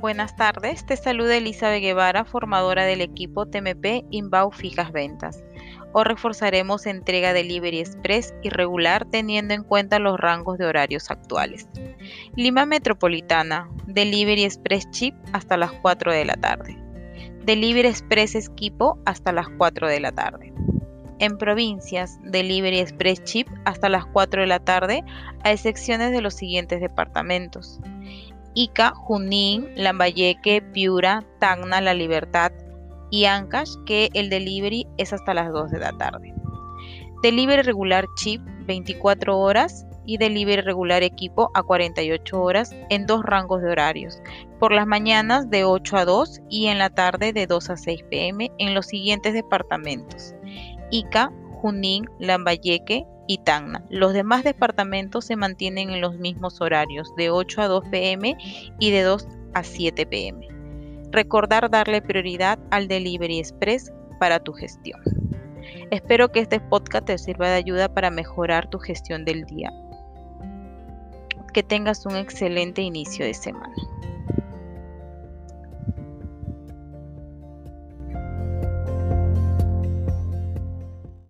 Buenas tardes, te saluda Elizabeth Guevara, formadora del equipo TMP Inbound Fijas Ventas. Hoy reforzaremos entrega Delivery Express y regular teniendo en cuenta los rangos de horarios actuales. Lima Metropolitana, Delivery Express Chip hasta las 4 de la tarde. Delivery Express Esquipo hasta las 4 de la tarde. En provincias, Delivery Express Chip hasta las 4 de la tarde, a excepciones de los siguientes departamentos. Ica, Junín, Lambayeque, Piura, Tacna, La Libertad y Ancash, que el delivery es hasta las 2 de la tarde. Delivery regular chip 24 horas y delivery regular equipo a 48 horas en dos rangos de horarios, por las mañanas de 8 a 2 y en la tarde de 2 a 6 pm en los siguientes departamentos: Ica, Junín, Lambayeque, y Tacna. Los demás departamentos se mantienen en los mismos horarios, de 8 a 2 pm y de 2 a 7 pm. Recordar darle prioridad al Delivery Express para tu gestión. Espero que este podcast te sirva de ayuda para mejorar tu gestión del día. Que tengas un excelente inicio de semana.